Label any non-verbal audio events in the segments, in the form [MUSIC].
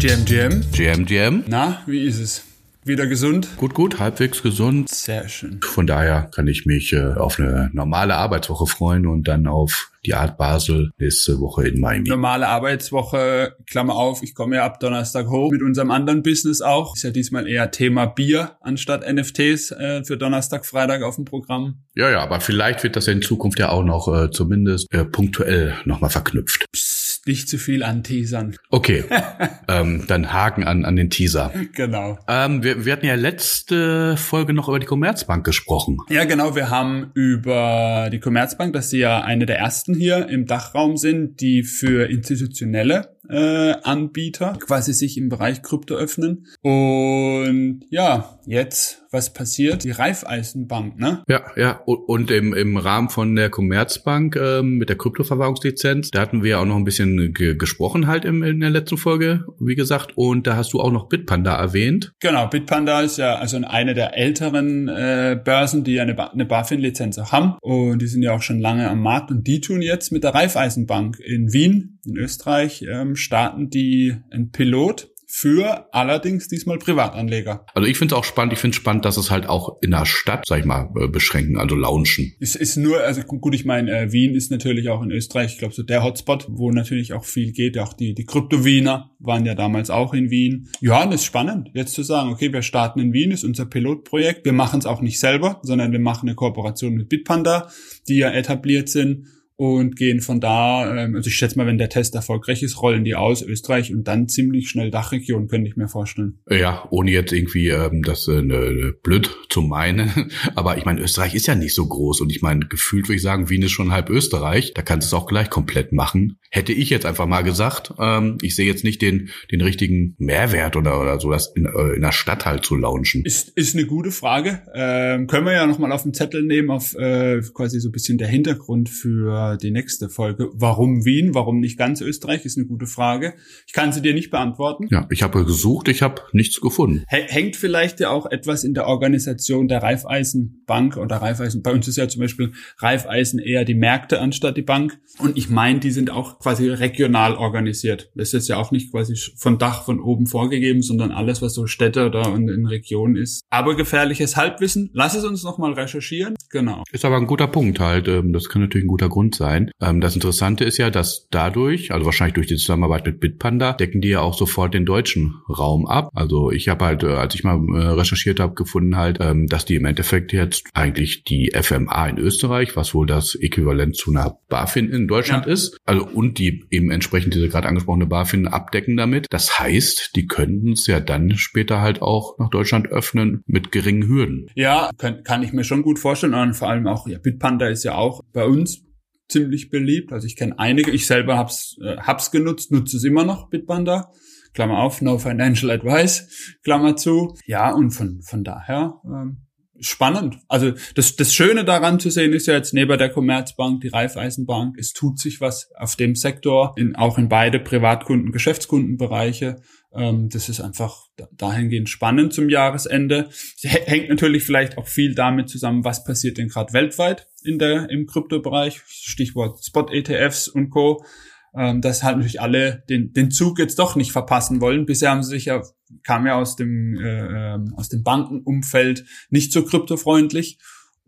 Jam Jam. Jam Jam. Na, wie ist es? Wieder gesund? Gut, gut, halbwegs gesund. Sehr schön. Von daher kann ich mich äh, auf eine normale Arbeitswoche freuen und dann auf die Art Basel nächste Woche in Miami. Normale Arbeitswoche, Klammer auf, ich komme ja ab Donnerstag hoch mit unserem anderen Business auch. Ist ja diesmal eher Thema Bier anstatt NFTs äh, für Donnerstag, Freitag auf dem Programm. Ja, ja, aber vielleicht wird das in Zukunft ja auch noch äh, zumindest äh, punktuell nochmal verknüpft. Psst, nicht zu viel anteasern. Okay, [LAUGHS] ähm, dann Haken an, an den Teaser. Genau. Ähm, wir, wir hatten ja letzte Folge noch über die Commerzbank gesprochen. Ja, genau. Wir haben über die Commerzbank, dass sie ja eine der ersten hier im Dachraum sind, die für institutionelle äh, Anbieter quasi sich im Bereich Krypto öffnen. Und ja, jetzt, was passiert? Die Raiffeisenbank, ne? Ja, ja. Und, im, im Rahmen von der Commerzbank ähm, mit der Kryptoverwahrungslizenz, da hatten wir ja auch noch ein bisschen ge gesprochen halt im, in der letzten Folge, wie gesagt. Und da hast du auch noch Bitpanda erwähnt. Genau, Bitpanda ist ja also eine der älteren äh, Börsen, die ja eine, ba eine BaFin-Lizenz auch haben. Und die sind ja auch schon lange am Markt. Und die tun jetzt mit der Raiffeisenbank in Wien, in Österreich, ähm, starten die ein Pilot für allerdings diesmal Privatanleger. Also ich finde es auch spannend. Ich finde spannend, dass es halt auch in der Stadt, sag ich mal, äh, beschränken, also launchen. Es ist nur, also gut, ich meine, äh, Wien ist natürlich auch in Österreich, ich glaube, so der Hotspot, wo natürlich auch viel geht. Auch die, die Krypto-Wiener waren ja damals auch in Wien. Ja, und es ist spannend, jetzt zu sagen, okay, wir starten in Wien, ist unser Pilotprojekt. Wir machen es auch nicht selber, sondern wir machen eine Kooperation mit Bitpanda, die ja etabliert sind und gehen von da, ähm, also ich schätze mal, wenn der Test erfolgreich ist, rollen die aus Österreich und dann ziemlich schnell Dachregion, könnte ich mir vorstellen. Ja, ohne jetzt irgendwie ähm, das äh, ne, blöd zu meinen, [LAUGHS] aber ich meine, Österreich ist ja nicht so groß und ich meine, gefühlt würde ich sagen, Wien ist schon halb Österreich, da kannst du es auch gleich komplett machen. Hätte ich jetzt einfach mal gesagt, ähm, ich sehe jetzt nicht den den richtigen Mehrwert oder oder so, das in, äh, in der Stadt halt zu launchen. Ist ist eine gute Frage. Ähm, können wir ja nochmal auf den Zettel nehmen, auf äh, quasi so ein bisschen der Hintergrund für die nächste Folge. Warum Wien? Warum nicht ganz Österreich? Ist eine gute Frage. Ich kann sie dir nicht beantworten. Ja, ich habe gesucht, ich habe nichts gefunden. Hängt vielleicht ja auch etwas in der Organisation der Raiffeisenbank oder Raiffeisen. Bei uns ist ja zum Beispiel Raiffeisen eher die Märkte anstatt die Bank. Und ich meine, die sind auch quasi regional organisiert. Das ist ja auch nicht quasi von Dach von oben vorgegeben, sondern alles, was so Städte oder in, in Regionen ist. Aber gefährliches Halbwissen. Lass es uns nochmal recherchieren. Genau. Ist aber ein guter Punkt halt. Ähm, das kann natürlich ein guter Grund sein. Ähm, das Interessante ist ja, dass dadurch, also wahrscheinlich durch die Zusammenarbeit mit Bitpanda, decken die ja auch sofort den deutschen Raum ab. Also ich habe halt, äh, als ich mal äh, recherchiert habe, gefunden halt, ähm, dass die im Endeffekt jetzt eigentlich die FMA in Österreich, was wohl das Äquivalent zu einer BaFin in Deutschland ja. ist, also und die eben entsprechend diese gerade angesprochene BaFin abdecken damit. Das heißt, die könnten es ja dann später halt auch nach Deutschland öffnen mit geringen Hürden. Ja, kann, kann ich mir schon gut vorstellen. Und vor allem auch, ja, Bitpanda ist ja auch bei uns ziemlich beliebt. Also ich kenne einige. Ich selber hab's, äh, hab's genutzt, nutze es immer noch, Bitpanda. Klammer auf, no financial advice, Klammer zu. Ja, und von, von daher ähm, spannend. Also das, das Schöne daran zu sehen ist ja jetzt neben der Commerzbank, die Raiffeisenbank, es tut sich was auf dem Sektor, in, auch in beide Privatkunden, Geschäftskundenbereiche. Ähm, das ist einfach dahingehend spannend zum Jahresende. Hängt natürlich vielleicht auch viel damit zusammen, was passiert denn gerade weltweit in der, im Kryptobereich. Stichwort Spot-ETFs und Co. Ähm, dass halt natürlich alle den, den Zug jetzt doch nicht verpassen wollen. Bisher haben sie sich ja, kam ja aus dem, äh, ähm, aus dem Bankenumfeld nicht so kryptofreundlich.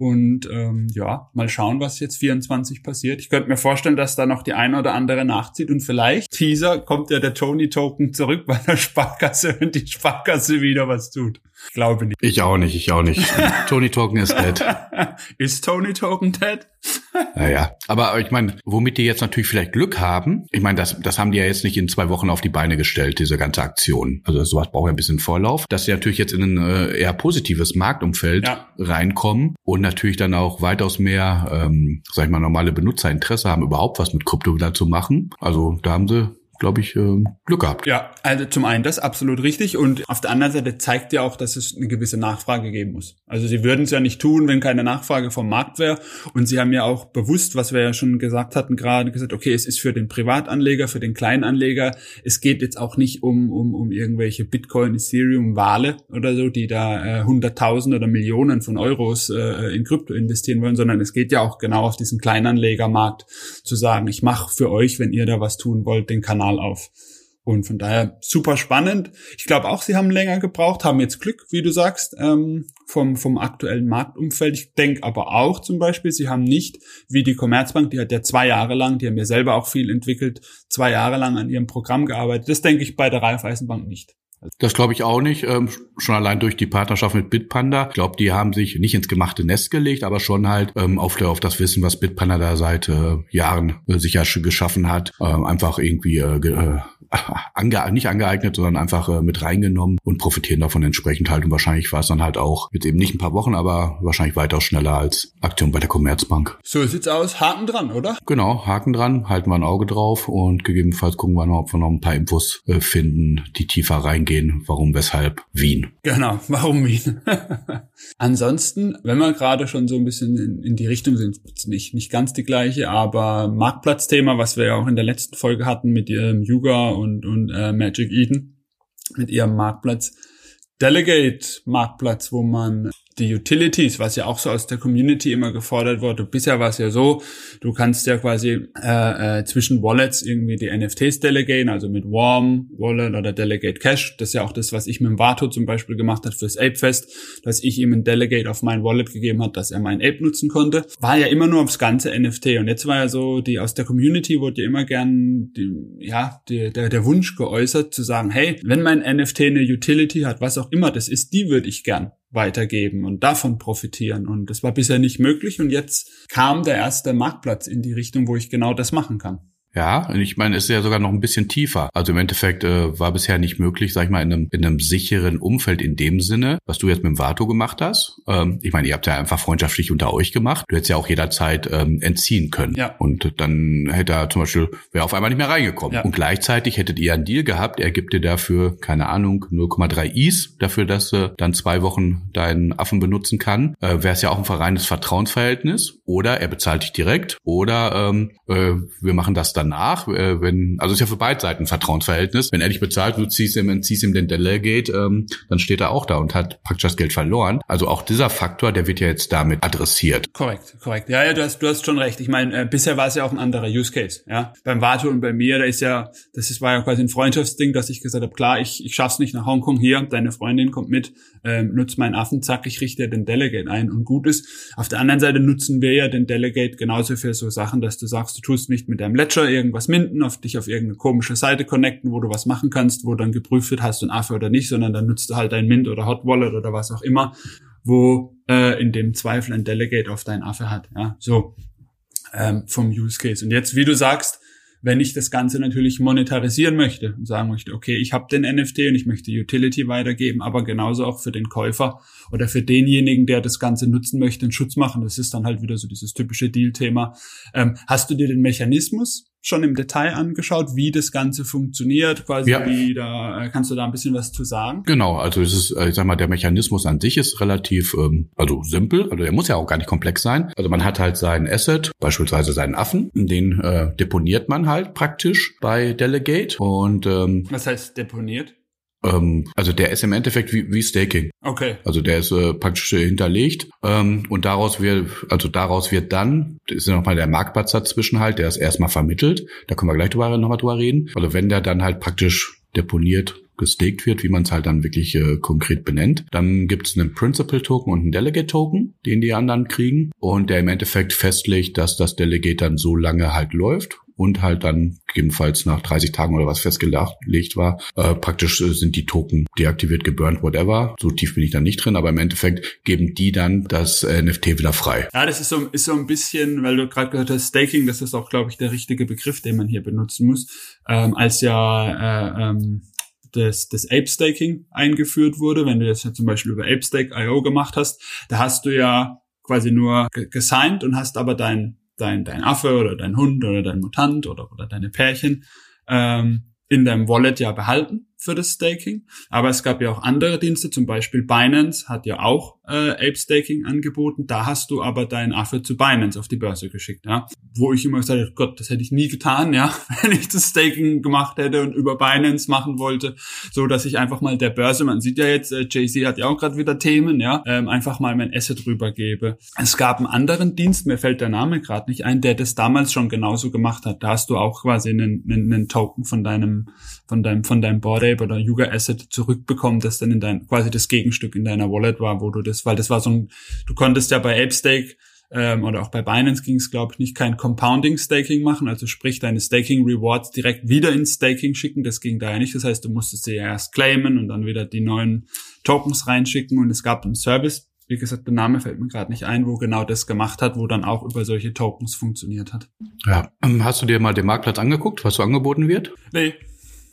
Und ähm, ja, mal schauen, was jetzt 24 passiert. Ich könnte mir vorstellen, dass da noch die eine oder andere nachzieht und vielleicht, Teaser, kommt ja der Tony-Token zurück bei der Sparkasse, wenn die Sparkasse wieder was tut. Ich glaube nicht. Ich auch nicht, ich auch nicht. [LAUGHS] Tony Token ist dead. ist Tony Token dead? Naja, aber ich meine, womit die jetzt natürlich vielleicht Glück haben, ich meine, das, das haben die ja jetzt nicht in zwei Wochen auf die Beine gestellt, diese ganze Aktion. Also sowas braucht ja ein bisschen Vorlauf, dass sie natürlich jetzt in ein äh, eher positives Marktumfeld ja. reinkommen und natürlich dann auch weitaus mehr, ähm, sag ich mal, normale Benutzerinteresse haben, überhaupt was mit Krypto wieder zu machen. Also da haben sie glaube ich, äh, Glück gehabt. Ja, also zum einen das absolut richtig und auf der anderen Seite zeigt ja auch, dass es eine gewisse Nachfrage geben muss. Also sie würden es ja nicht tun, wenn keine Nachfrage vom Markt wäre und sie haben ja auch bewusst, was wir ja schon gesagt hatten, gerade gesagt, okay, es ist für den Privatanleger, für den Kleinanleger, es geht jetzt auch nicht um um um irgendwelche Bitcoin, Ethereum, Wale oder so, die da äh, hunderttausend oder Millionen von Euros äh, in Krypto investieren wollen, sondern es geht ja auch genau auf diesen Kleinanlegermarkt zu sagen, ich mache für euch, wenn ihr da was tun wollt, den Kanal Kanal auf. Und von daher super spannend. Ich glaube auch, sie haben länger gebraucht, haben jetzt Glück, wie du sagst, ähm, vom, vom aktuellen Marktumfeld. Ich denke aber auch zum Beispiel, sie haben nicht, wie die Commerzbank, die hat ja zwei Jahre lang, die haben ja selber auch viel entwickelt, zwei Jahre lang an ihrem Programm gearbeitet. Das denke ich bei der Raiffeisenbank nicht. Das glaube ich auch nicht. Ähm, schon allein durch die Partnerschaft mit Bitpanda. Ich glaube, die haben sich nicht ins gemachte Nest gelegt, aber schon halt ähm, auf, der, auf das Wissen, was Bitpanda da seit äh, Jahren äh, sicher geschaffen hat, äh, einfach irgendwie äh, äh [LAUGHS] ange nicht angeeignet, sondern einfach äh, mit reingenommen und profitieren davon entsprechend halt. Und wahrscheinlich war es dann halt auch jetzt eben nicht ein paar Wochen, aber wahrscheinlich weitaus schneller als Aktion bei der Commerzbank. So sieht's aus. Haken dran, oder? Genau, Haken dran, halten wir ein Auge drauf und gegebenenfalls gucken wir noch, ob wir noch ein paar Infos äh, finden, die tiefer reingehen. Warum, weshalb, Wien. Genau, warum Wien? [LAUGHS] Ansonsten, wenn wir gerade schon so ein bisschen in, in die Richtung sind, nicht, nicht ganz die gleiche, aber Marktplatzthema, was wir ja auch in der letzten Folge hatten mit ihrem Yuga und, und äh, Magic Eden mit ihrem Marktplatz. Delegate Marktplatz, wo man die Utilities, was ja auch so aus der Community immer gefordert wurde. Bisher war es ja so, du kannst ja quasi äh, äh, zwischen Wallets irgendwie die NFTs delegaten, also mit Warm Wallet oder Delegate Cash. Das ist ja auch das, was ich mit dem Vato zum Beispiel gemacht hat fürs Ape-Fest, dass ich ihm ein Delegate auf mein Wallet gegeben hat, dass er mein Ape nutzen konnte. War ja immer nur aufs ganze NFT. Und jetzt war ja so, die aus der Community wurde ja immer gern die, ja, die, der, der Wunsch geäußert, zu sagen, hey, wenn mein NFT eine Utility hat, was auch immer das ist, die würde ich gern weitergeben und davon profitieren. Und das war bisher nicht möglich. Und jetzt kam der erste Marktplatz in die Richtung, wo ich genau das machen kann. Ja, und ich meine, es ist ja sogar noch ein bisschen tiefer. Also im Endeffekt äh, war bisher nicht möglich, sag ich mal, in einem, in einem sicheren Umfeld in dem Sinne, was du jetzt mit dem Vato gemacht hast. Ähm, ich meine, ihr habt ja einfach freundschaftlich unter euch gemacht. Du hättest ja auch jederzeit ähm, entziehen können. Ja. Und dann hätte er zum Beispiel, wäre auf einmal nicht mehr reingekommen. Ja. Und gleichzeitig hättet ihr einen Deal gehabt, er gibt dir dafür, keine Ahnung, 0,3 Is, dafür, dass er dann zwei Wochen deinen Affen benutzen kann. Äh, wäre es ja auch ein reines Vertrauensverhältnis. Oder er bezahlt dich direkt. Oder ähm, äh, wir machen das dann danach, äh, wenn, also ist ja für beide Seiten ein Vertrauensverhältnis. Wenn er dich bezahlt, du ziehst ihm, ziehst ihm den Delegate, ähm, dann steht er auch da und hat praktisch das Geld verloren. Also auch dieser Faktor, der wird ja jetzt damit adressiert. Korrekt, korrekt. Ja, ja, du hast, du hast schon recht. Ich meine, äh, bisher war es ja auch ein anderer Use Case. Ja, beim Vato und bei mir, da ist ja, das ist, war ja quasi ein Freundschaftsding, dass ich gesagt habe, klar, ich, ich schaff's nicht nach Hongkong hier, deine Freundin kommt mit, ähm, nutzt meinen Affen, zack, ich richte den Delegate ein und gut ist. Auf der anderen Seite nutzen wir ja den Delegate genauso für so Sachen, dass du sagst, du tust nicht mit deinem Ledger irgendwas minden, auf dich auf irgendeine komische Seite connecten, wo du was machen kannst, wo dann geprüft wird, hast du ein Affe oder nicht, sondern dann nutzt du halt dein Mint oder Hot Wallet oder was auch immer, wo äh, in dem Zweifel ein Delegate auf dein Affe hat. Ja, so ähm, vom Use Case. Und jetzt, wie du sagst, wenn ich das Ganze natürlich monetarisieren möchte und sagen möchte, okay, ich habe den NFT und ich möchte Utility weitergeben, aber genauso auch für den Käufer oder für denjenigen, der das Ganze nutzen möchte, einen Schutz machen. Das ist dann halt wieder so dieses typische Deal-Thema. Ähm, hast du dir den Mechanismus schon im Detail angeschaut, wie das Ganze funktioniert, quasi ja. wie da kannst du da ein bisschen was zu sagen? Genau, also es ist, äh, ich sag mal, der Mechanismus an sich ist relativ ähm, also simpel, also der muss ja auch gar nicht komplex sein. Also man hat halt seinen Asset, beispielsweise seinen Affen, den äh, deponiert man halt praktisch bei Delegate und ähm, was heißt deponiert? Ähm, also der ist im Endeffekt wie, wie Staking. Okay. Also der ist äh, praktisch hinterlegt ähm, und daraus wird, also daraus wird dann, das ist ja nochmal der Marktplatz dazwischen halt, der ist erstmal vermittelt. Da können wir gleich drüber, nochmal drüber reden. Also wenn der dann halt praktisch deponiert gestaked wird, wie man es halt dann wirklich äh, konkret benennt. Dann gibt es einen Principal-Token und einen Delegate-Token, den die anderen kriegen und der im Endeffekt festlegt, dass das Delegate dann so lange halt läuft und halt dann gegebenenfalls nach 30 Tagen oder was festgelegt war, äh, praktisch äh, sind die Token deaktiviert, geburnt, whatever. So tief bin ich da nicht drin, aber im Endeffekt geben die dann das äh, NFT wieder frei. Ja, das ist so, ist so ein bisschen, weil du gerade gehört hast, Staking, das ist auch, glaube ich, der richtige Begriff, den man hier benutzen muss, ähm, als ja äh, ähm, das, das Ape-Staking eingeführt wurde, wenn du jetzt ja zum Beispiel über ApeStake.io gemacht hast, da hast du ja quasi nur gesigned und hast aber dein dein, dein Affe oder dein Hund oder dein Mutant oder, oder deine Pärchen ähm, in deinem Wallet ja behalten für das Staking. Aber es gab ja auch andere Dienste, zum Beispiel Binance hat ja auch äh, Ape Staking angeboten. Da hast du aber deinen Affe zu Binance auf die Börse geschickt, ja. Wo ich immer gesagt habe, Gott, das hätte ich nie getan, ja, [LAUGHS] wenn ich das Staking gemacht hätte und über Binance machen wollte, so dass ich einfach mal der Börse, man sieht ja jetzt, äh, Jay-Z hat ja auch gerade wieder Themen, ja, ähm, einfach mal mein Asset rübergebe. Es gab einen anderen Dienst, mir fällt der Name gerade nicht ein, der das damals schon genauso gemacht hat. Da hast du auch quasi einen, einen, einen Token von deinem, von deinem, von deinem Board Ape oder Yuga Asset zurückbekommen, das dann in dein, quasi das Gegenstück in deiner Wallet war, wo du das, weil das war so ein, du konntest ja bei ApeStake ähm, oder auch bei Binance ging es, glaube ich, nicht kein Compounding Staking machen, also sprich deine Staking Rewards direkt wieder ins Staking schicken, das ging da ja nicht. Das heißt, du musstest sie ja erst claimen und dann wieder die neuen Tokens reinschicken und es gab einen Service, wie gesagt, der Name fällt mir gerade nicht ein, wo genau das gemacht hat, wo dann auch über solche Tokens funktioniert hat. Ja, ähm, hast du dir mal den Marktplatz angeguckt, was so angeboten wird? Nee,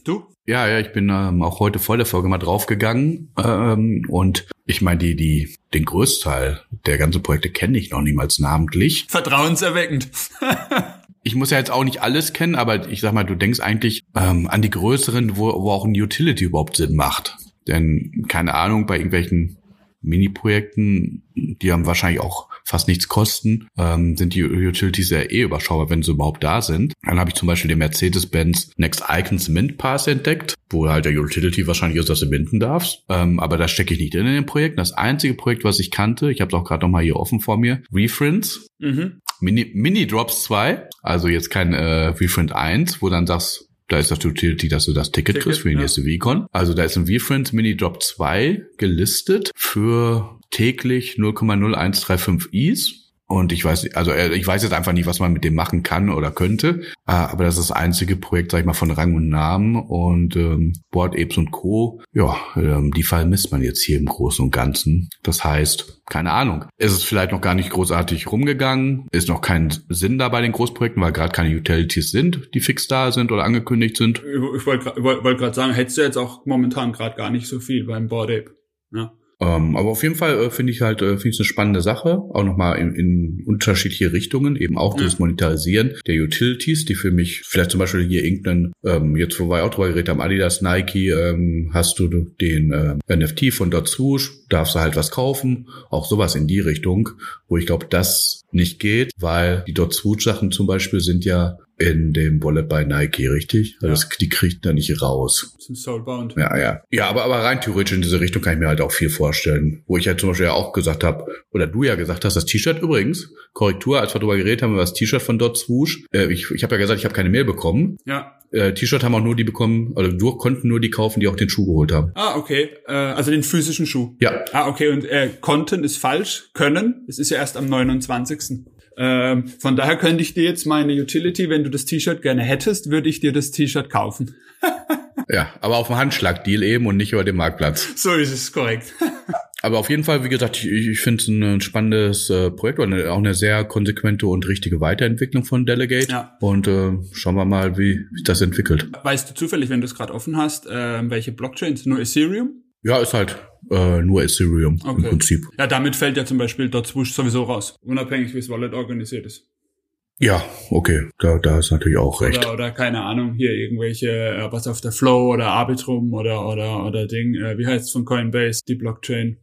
du? Ja, ja, ich bin ähm, auch heute vor der Folge mal draufgegangen ähm, und ich meine, die, die, den Großteil der ganzen Projekte kenne ich noch niemals namentlich. Vertrauenserweckend. [LAUGHS] ich muss ja jetzt auch nicht alles kennen, aber ich sag mal, du denkst eigentlich ähm, an die größeren, wo, wo auch ein Utility überhaupt Sinn macht. Denn keine Ahnung, bei irgendwelchen Mini-Projekten, die haben wahrscheinlich auch fast nichts kosten, ähm, sind die Utilities ja eh überschaubar, wenn sie überhaupt da sind. Dann habe ich zum Beispiel den Mercedes-Benz Next Icons Mint Pass entdeckt, wo halt der Utility wahrscheinlich ist, dass du minden darfst. Ähm, aber da stecke ich nicht in dem Projekt. Das einzige Projekt, was ich kannte, ich habe es auch gerade noch mal hier offen vor mir, Refriends. Mhm. Mini, Mini Drops 2, also jetzt kein äh, Refriend 1, wo dann sagst, da ist das Utility, dass du das Ticket, Ticket kriegst für die ja. nächste VCon. Also da ist ein VFriends Mini Drop 2 gelistet für täglich 0,0135 Is. Und ich weiß, also äh, ich weiß jetzt einfach nicht, was man mit dem machen kann oder könnte. Äh, aber das ist das einzige Projekt, sag ich mal, von Rang und Namen. Und ähm, Board Apes und Co. Ja, ähm, die vermisst man jetzt hier im Großen und Ganzen. Das heißt, keine Ahnung. Ist es vielleicht noch gar nicht großartig rumgegangen? Ist noch kein Sinn da bei den Großprojekten, weil gerade keine Utilities sind, die fix da sind oder angekündigt sind? Ich wollte wollt, gerade sagen, hättest du jetzt auch momentan gerade gar nicht so viel beim Board Ape. Ja. Ähm, aber auf jeden Fall äh, finde ich halt, äh, finde ich eine spannende Sache, auch nochmal in, in unterschiedliche Richtungen, eben auch ja. das Monetarisieren der Utilities, die für mich vielleicht zum Beispiel hier irgendeinen, ähm, jetzt wo wir auch drüber geredet haben, Adidas, Nike, ähm, hast du den äh, NFT von Swoosh, darfst du halt was kaufen, auch sowas in die Richtung, wo ich glaube, das nicht geht, weil die Dot Swoosh Sachen zum Beispiel sind ja in dem Wallet bei Nike, richtig? Also ja. das, die kriegt da nicht raus. Sind soulbound. Ja, ja. Ja, aber, aber rein theoretisch in diese Richtung kann ich mir halt auch viel vorstellen. Wo ich halt zum Beispiel ja auch gesagt habe, oder du ja gesagt hast, das T-Shirt übrigens, Korrektur, als wir darüber geredet haben, über das T-Shirt von Dot Swoosh. Äh, ich ich habe ja gesagt, ich habe keine Mail bekommen. Ja. Äh, T-Shirt haben auch nur die bekommen, oder wir konnten nur die kaufen, die auch den Schuh geholt haben. Ah, okay. Äh, also den physischen Schuh. Ja. Ah, okay. Und äh, konnten ist falsch, können. Es ist ja erst am 29. Ähm, von daher könnte ich dir jetzt meine Utility, wenn du das T-Shirt gerne hättest, würde ich dir das T-Shirt kaufen. [LAUGHS] ja, aber auf dem Handschlag-Deal eben und nicht über den Marktplatz. So ist es korrekt. [LAUGHS] aber auf jeden Fall, wie gesagt, ich, ich finde es ein spannendes äh, Projekt und auch eine sehr konsequente und richtige Weiterentwicklung von Delegate. Ja. Und äh, schauen wir mal, wie sich das entwickelt. Weißt du zufällig, wenn du es gerade offen hast, äh, welche Blockchains? Nur Ethereum? Ja, ist halt äh, nur Ethereum okay. im Prinzip. Ja, damit fällt ja zum Beispiel dort Swoosh sowieso raus, unabhängig wie das Wallet organisiert ist. Ja, okay, da, da ist natürlich auch recht. Oder, oder keine Ahnung, hier irgendwelche, äh, was auf der Flow oder Arbitrum oder oder oder Ding, äh, wie heißt es von Coinbase, die Blockchain,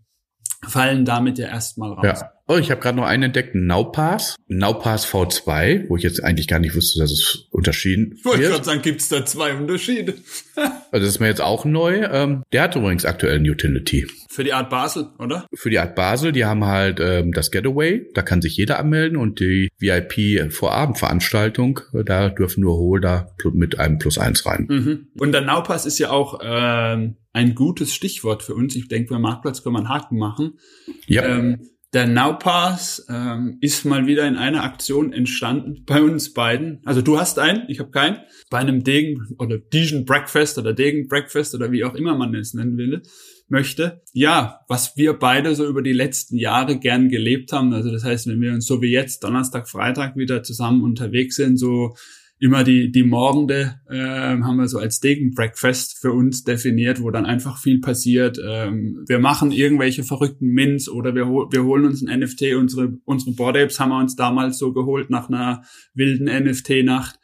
fallen damit ja erstmal raus. Ja. Oh, ich habe gerade noch einen entdeckt, Nowpass. Nowpass V2, wo ich jetzt eigentlich gar nicht wusste, dass es unterschieden Ich wollte gerade sagen, gibt's da zwei Unterschiede. [LAUGHS] also das ist mir jetzt auch neu. Ähm, der hat übrigens aktuell ein Utility. Für die Art Basel, oder? Für die Art Basel, die haben halt ähm, das Getaway, da kann sich jeder anmelden und die VIP-Vorabendveranstaltung, da dürfen nur Holder mit einem Plus eins rein. Mhm. Und der Nowpass ist ja auch ähm, ein gutes Stichwort für uns. Ich denke, beim Marktplatz können wir einen Haken machen. Ja. Ähm, der Nowpass ähm, ist mal wieder in einer Aktion entstanden bei uns beiden. Also du hast einen, ich habe keinen. Bei einem Degen oder Degen Breakfast oder Degen Breakfast oder wie auch immer man es nennen will, möchte. Ja, was wir beide so über die letzten Jahre gern gelebt haben. Also das heißt, wenn wir uns so wie jetzt Donnerstag, Freitag wieder zusammen unterwegs sind, so immer die, die Morgende äh, haben wir so als Degen Breakfast für uns definiert, wo dann einfach viel passiert. Ähm, wir machen irgendwelche verrückten Mints oder wir, wir holen uns ein NFT. Unsere, unsere Board Apes haben wir uns damals so geholt nach einer wilden NFT-Nacht.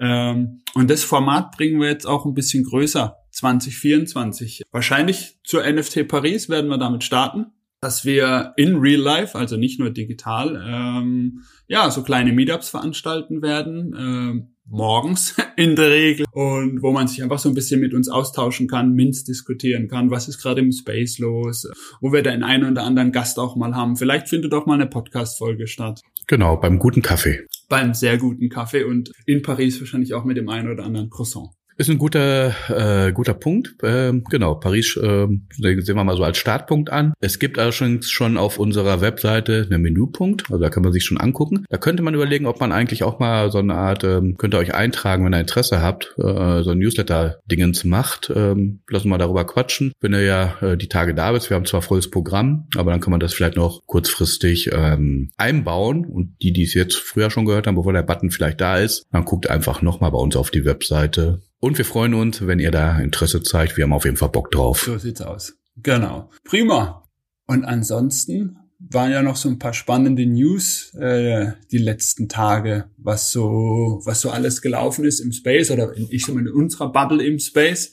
Ähm, und das Format bringen wir jetzt auch ein bisschen größer 2024. Wahrscheinlich zur NFT Paris werden wir damit starten dass wir in Real Life, also nicht nur digital, ähm, ja, so kleine Meetups veranstalten werden, ähm, morgens [LAUGHS] in der Regel und wo man sich einfach so ein bisschen mit uns austauschen kann, Minz diskutieren kann, was ist gerade im Space los, wo wir den einen oder anderen Gast auch mal haben. Vielleicht findet auch mal eine Podcast-Folge statt. Genau, beim guten Kaffee. Beim sehr guten Kaffee und in Paris wahrscheinlich auch mit dem einen oder anderen Croissant. Ist ein guter, äh, guter Punkt. Ähm, genau, Paris äh, sehen wir mal so als Startpunkt an. Es gibt allerdings schon auf unserer Webseite einen Menüpunkt, also da kann man sich schon angucken. Da könnte man überlegen, ob man eigentlich auch mal so eine Art, ähm, könnt ihr euch eintragen, wenn ihr Interesse habt, äh, so ein Newsletter-Dingens macht. Ähm, lassen wir mal darüber quatschen. Wenn ihr ja äh, die Tage da bist, wir haben zwar volles Programm, aber dann kann man das vielleicht noch kurzfristig ähm, einbauen. Und die, die es jetzt früher schon gehört haben, bevor der Button vielleicht da ist, dann guckt einfach nochmal bei uns auf die Webseite und wir freuen uns, wenn ihr da Interesse zeigt. Wir haben auf jeden Fall Bock drauf. So sieht's aus. Genau. Prima. Und ansonsten waren ja noch so ein paar spannende News äh, die letzten Tage, was so was so alles gelaufen ist im Space oder in, ich sag mal in unserer Bubble im Space.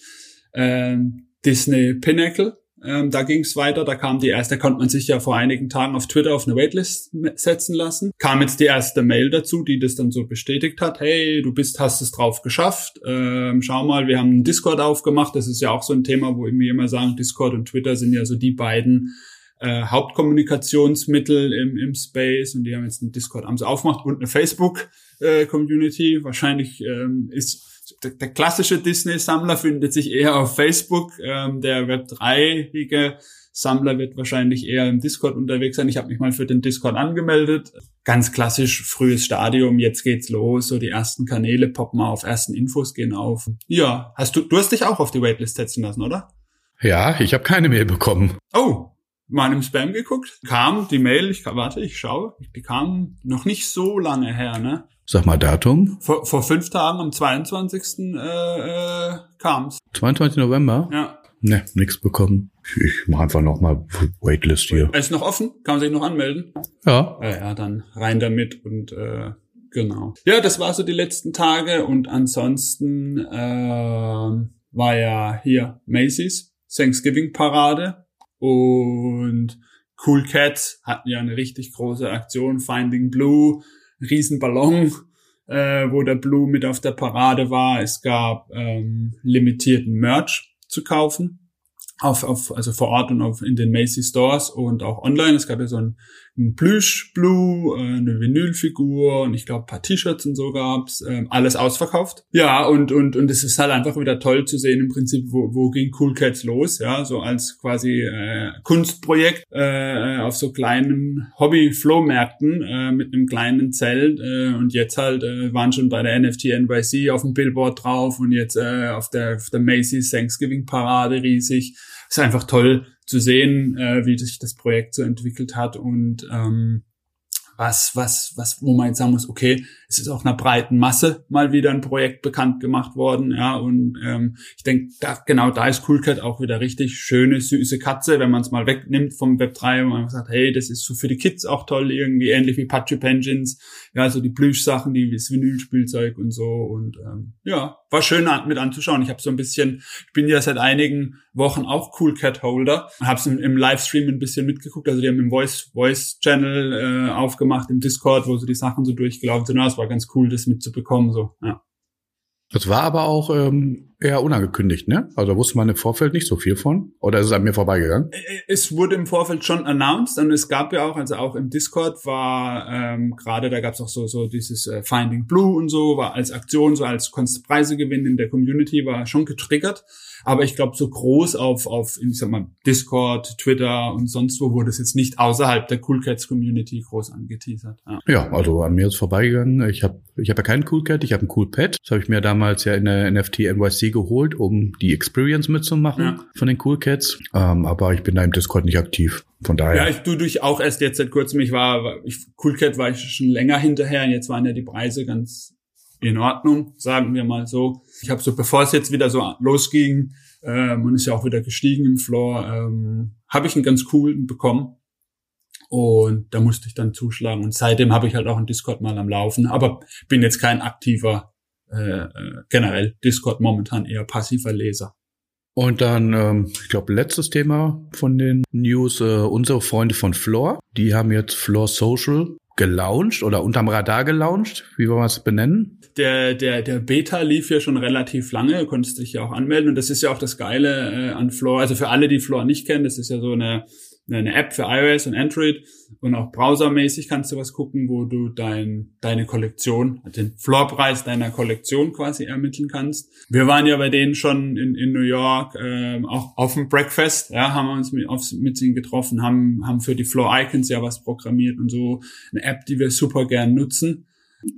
Ähm, Disney Pinnacle ähm, da ging es weiter. Da kam die erste, konnte man sich ja vor einigen Tagen auf Twitter auf eine Waitlist setzen lassen. Kam jetzt die erste Mail dazu, die das dann so bestätigt hat. Hey, du bist, hast es drauf geschafft. Ähm, schau mal, wir haben einen Discord aufgemacht. Das ist ja auch so ein Thema, wo wir immer sagen, Discord und Twitter sind ja so die beiden äh, Hauptkommunikationsmittel im, im Space und die haben jetzt einen Discord haben sie aufgemacht und eine Facebook äh. Wahrscheinlich ähm, ist der, der klassische Disney-Sammler findet sich eher auf Facebook. Ähm, der Web3-ige Sammler wird wahrscheinlich eher im Discord unterwegs sein. Ich habe mich mal für den Discord angemeldet. Ganz klassisch frühes Stadium, jetzt geht's los, so die ersten Kanäle poppen auf, ersten Infos gehen auf. Ja, hast du, du hast dich auch auf die Waitlist setzen lassen, oder? Ja, ich habe keine Mail bekommen. Oh, mal im Spam geguckt, kam die Mail, ich warte, ich schaue, die kam noch nicht so lange her, ne? Sag mal Datum. Vor, vor fünf Tagen, am 22. Äh, äh, kam's. 22. November? Ja. Ne, nix bekommen. Ich mach einfach nochmal Waitlist hier. Ist noch offen? Kann man sich noch anmelden? Ja. Ja, ja, dann rein damit und äh, genau. Ja, das war so die letzten Tage und ansonsten äh, war ja hier Macy's Thanksgiving Parade und Cool Cats hatten ja eine richtig große Aktion, Finding Blue Riesenballon, äh, wo der Blue mit auf der Parade war. Es gab ähm, limitierten Merch zu kaufen. Auf, auf, also vor Ort und auf, in den Macy Stores und auch online. Es gab ja so ein ein Plüsch-Blue, eine Vinylfigur und ich glaube ein paar T-Shirts und so gab's, ähm, alles ausverkauft. Ja, und und und es ist halt einfach wieder toll zu sehen im Prinzip, wo, wo ging Cool Cats los, ja, so als quasi äh, Kunstprojekt äh, auf so kleinen Hobby-Flohmärkten äh, mit einem kleinen Zelt äh, und jetzt halt äh, waren schon bei der NFT NYC auf dem Billboard drauf und jetzt äh, auf der auf der Macy's Thanksgiving Parade riesig. Ist einfach toll zu sehen, äh, wie sich das Projekt so entwickelt hat. Und ähm, was, was, was, wo man jetzt sagen muss, okay, es ist auch einer breiten Masse mal wieder ein Projekt bekannt gemacht worden, ja, und ähm, ich denke, da, genau da ist Coolcat auch wieder richtig schöne, süße Katze, wenn man es mal wegnimmt vom Web 3 und man sagt, hey, das ist so für die Kids auch toll, irgendwie ähnlich wie Patchy Penguins, ja, so die Plüschsachen, die das Vinylspielzeug und so und ähm, ja, war schön mit anzuschauen. Ich habe so ein bisschen, ich bin ja seit einigen Wochen auch Cool Cat Holder, habe es im, im, Livestream ein bisschen mitgeguckt, also die haben im Voice Voice Channel äh, aufgemacht im Discord, wo so die Sachen so durchgelaufen sind. Ja, es war ganz cool, das mitzubekommen so. Ja. Das war aber auch ähm, eher unangekündigt, ne? Also da wusste man im Vorfeld nicht so viel von. Oder ist es an mir vorbeigegangen? Es wurde im Vorfeld schon announced und es gab ja auch, also auch im Discord war ähm, gerade, da gab es auch so so dieses äh, Finding Blue und so, war als Aktion, so als konntest Preise gewinnen in der Community, war schon getriggert. Aber ich glaube, so groß auf, auf, ich sag mal, Discord, Twitter und sonst wo wurde es jetzt nicht außerhalb der Cool Cats Community groß angeteasert. Ja, ja also an mir ist vorbeigegangen. Ich habe ich hab ja keinen Cool Cat, ich habe einen Cool Pet. Das habe ich mir damals ja in der NFT NYC geholt, um die Experience mitzumachen ja. von den Cool Cats. Ähm, aber ich bin da im Discord nicht aktiv. Von daher. Ja, ich du durch auch erst jetzt seit kurzem. Ich war, ich, Cool Cat war ich schon länger hinterher. Und jetzt waren ja die Preise ganz in Ordnung, sagen wir mal so. Ich habe so, bevor es jetzt wieder so losging, äh, man ist ja auch wieder gestiegen im Floor, ähm, habe ich einen ganz coolen bekommen. Und da musste ich dann zuschlagen. Und seitdem habe ich halt auch einen Discord mal am Laufen. Aber bin jetzt kein aktiver, äh, äh generell Discord momentan eher passiver Leser. Und dann, ähm, ich glaube, letztes Thema von den News, äh, unsere Freunde von Floor, die haben jetzt Floor Social gelauncht oder unterm Radar gelauncht, wie wollen wir es benennen? Der, der, der Beta lief ja schon relativ lange, du konntest dich ja auch anmelden und das ist ja auch das Geile äh, an Floor. Also für alle, die Floor nicht kennen, das ist ja so eine eine App für iOS und Android und auch browsermäßig kannst du was gucken, wo du dein, deine Kollektion, den Floorpreis deiner Kollektion quasi ermitteln kannst. Wir waren ja bei denen schon in, in New York äh, auch auf dem Breakfast, ja, haben wir uns mit, auf, mit ihnen getroffen, haben, haben für die Floor Icons ja was programmiert und so. Eine App, die wir super gern nutzen.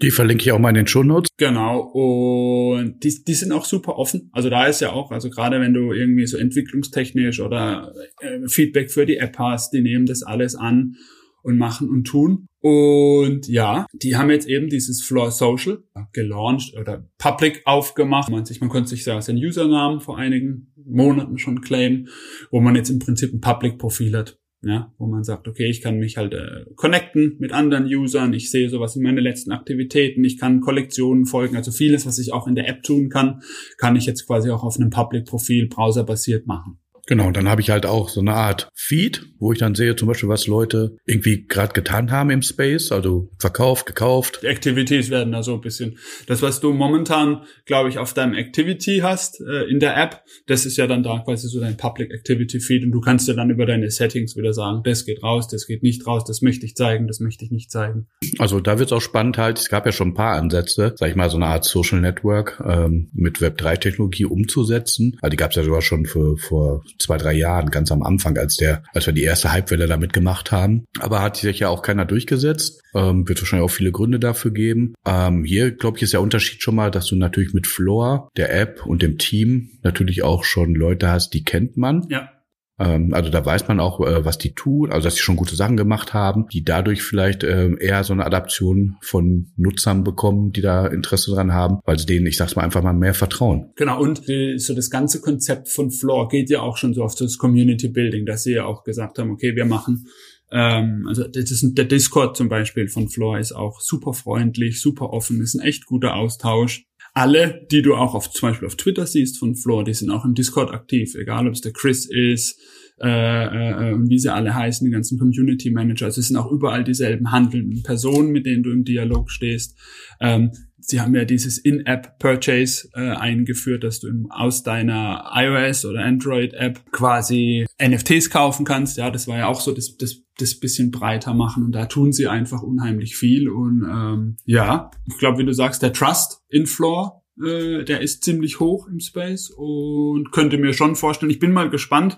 Die verlinke ich auch mal in den Show Notes. Genau. Und die, die sind auch super offen. Also da ist ja auch, also gerade wenn du irgendwie so entwicklungstechnisch oder äh, Feedback für die App hast, die nehmen das alles an und machen und tun. Und ja, die haben jetzt eben dieses Floor Social gelauncht oder public aufgemacht. Man, sich, man konnte sich da seinen Usernamen vor einigen Monaten schon claimen, wo man jetzt im Prinzip ein Public-Profil hat ja, wo man sagt, okay, ich kann mich halt äh, connecten mit anderen Usern, ich sehe sowas in meine letzten Aktivitäten, ich kann Kollektionen folgen, also vieles, was ich auch in der App tun kann, kann ich jetzt quasi auch auf einem Public-Profil browserbasiert machen. Genau, und dann habe ich halt auch so eine Art Feed, wo ich dann sehe zum Beispiel, was Leute irgendwie gerade getan haben im Space, also verkauft, gekauft. Die Activities werden da so ein bisschen. Das, was du momentan, glaube ich, auf deinem Activity hast äh, in der App, das ist ja dann da quasi so dein Public Activity Feed und du kannst ja dann über deine Settings wieder sagen, das geht raus, das geht nicht raus, das möchte ich zeigen, das möchte ich nicht zeigen. Also da wird es auch spannend halt, es gab ja schon ein paar Ansätze, sag ich mal, so eine Art Social Network ähm, mit Web3-Technologie umzusetzen. Also die gab es ja sogar schon für, vor zwei, drei Jahren, ganz am Anfang, als der, als wir die erste Hypewelle damit gemacht haben. Aber hat sich ja auch keiner durchgesetzt. Ähm, wird wahrscheinlich auch viele Gründe dafür geben. Ähm, hier, glaube ich, ist der Unterschied schon mal, dass du natürlich mit Floor, der App und dem Team natürlich auch schon Leute hast, die kennt man. Ja. Ähm, also da weiß man auch, äh, was die tun, also dass sie schon gute Sachen gemacht haben, die dadurch vielleicht ähm, eher so eine Adaption von Nutzern bekommen, die da Interesse dran haben, weil sie denen, ich sag's mal, einfach mal mehr vertrauen. Genau, und so das ganze Konzept von Floor geht ja auch schon so auf das Community Building, dass sie ja auch gesagt haben, okay, wir machen ähm, also das ist der Discord zum Beispiel von Floor ist auch super freundlich, super offen, ist ein echt guter Austausch alle, die du auch auf zum Beispiel auf Twitter siehst von Floor, die sind auch im Discord aktiv, egal ob es der Chris ist äh, äh, und wie sie alle heißen, die ganzen Community Manager. Also es sind auch überall dieselben handelnden Personen, mit denen du im Dialog stehst. Ähm, sie haben ja dieses In-App-Purchase äh, eingeführt, dass du im, aus deiner iOS oder Android-App quasi NFTs kaufen kannst. Ja, das war ja auch so das, das, das bisschen breiter machen und da tun sie einfach unheimlich viel. Und ähm, ja, ich glaube, wie du sagst, der Trust in Floor, äh, der ist ziemlich hoch im Space und könnte mir schon vorstellen, ich bin mal gespannt,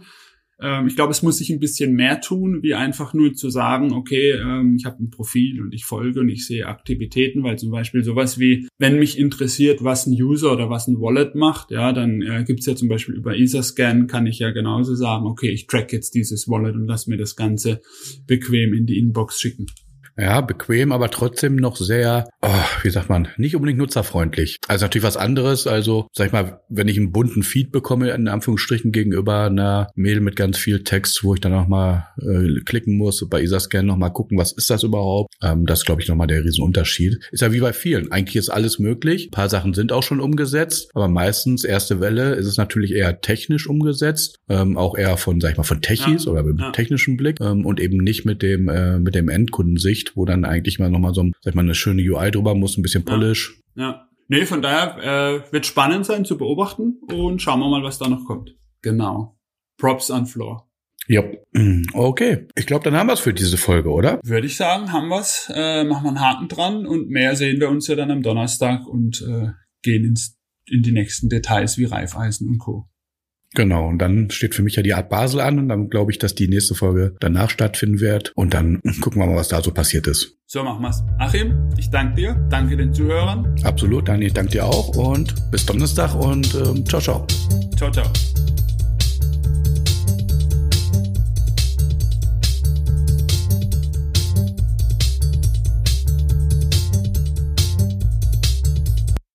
ähm, ich glaube, es muss sich ein bisschen mehr tun, wie einfach nur zu sagen, okay, ähm, ich habe ein Profil und ich folge und ich sehe Aktivitäten, weil zum Beispiel sowas wie, wenn mich interessiert, was ein User oder was ein Wallet macht, ja, dann äh, gibt's ja zum Beispiel über Etherscan kann ich ja genauso sagen, okay, ich track jetzt dieses Wallet und lass mir das Ganze bequem in die Inbox schicken. Ja, bequem, aber trotzdem noch sehr, oh, wie sagt man, nicht unbedingt nutzerfreundlich. Also natürlich was anderes. Also, sag ich mal, wenn ich einen bunten Feed bekomme, in Anführungsstrichen gegenüber einer Mail mit ganz viel Text, wo ich dann nochmal äh, klicken muss, bei Isascan nochmal gucken, was ist das überhaupt? Ähm, das ist, glaube ich, nochmal der Riesenunterschied. Ist ja wie bei vielen. Eigentlich ist alles möglich. Ein paar Sachen sind auch schon umgesetzt, aber meistens, erste Welle, ist es natürlich eher technisch umgesetzt, ähm, auch eher von, sag ich mal, von Techies ja, oder mit ja. technischem Blick ähm, und eben nicht mit dem, äh, mit dem Endkundensicht wo dann eigentlich mal nochmal so sag ich mal, eine schöne UI drüber muss, ein bisschen Polish. Ja. ja. Nee, von daher äh, wird spannend sein zu beobachten und schauen wir mal, was da noch kommt. Genau. Props an Floor. Ja, okay. Ich glaube, dann haben wir es für diese Folge, oder? Würde ich sagen, haben wir's. Äh, machen wir einen Haken dran und mehr sehen wir uns ja dann am Donnerstag und äh, gehen ins, in die nächsten Details wie Reifeisen und Co. Genau, und dann steht für mich ja die Art Basel an und dann glaube ich, dass die nächste Folge danach stattfinden wird und dann [LAUGHS] gucken wir mal, was da so passiert ist. So machen wir's. Achim, ich danke dir, danke den Zuhörern. Absolut, Daniel, ich danke dir auch und bis Donnerstag und ähm, ciao, ciao. Ciao, ciao.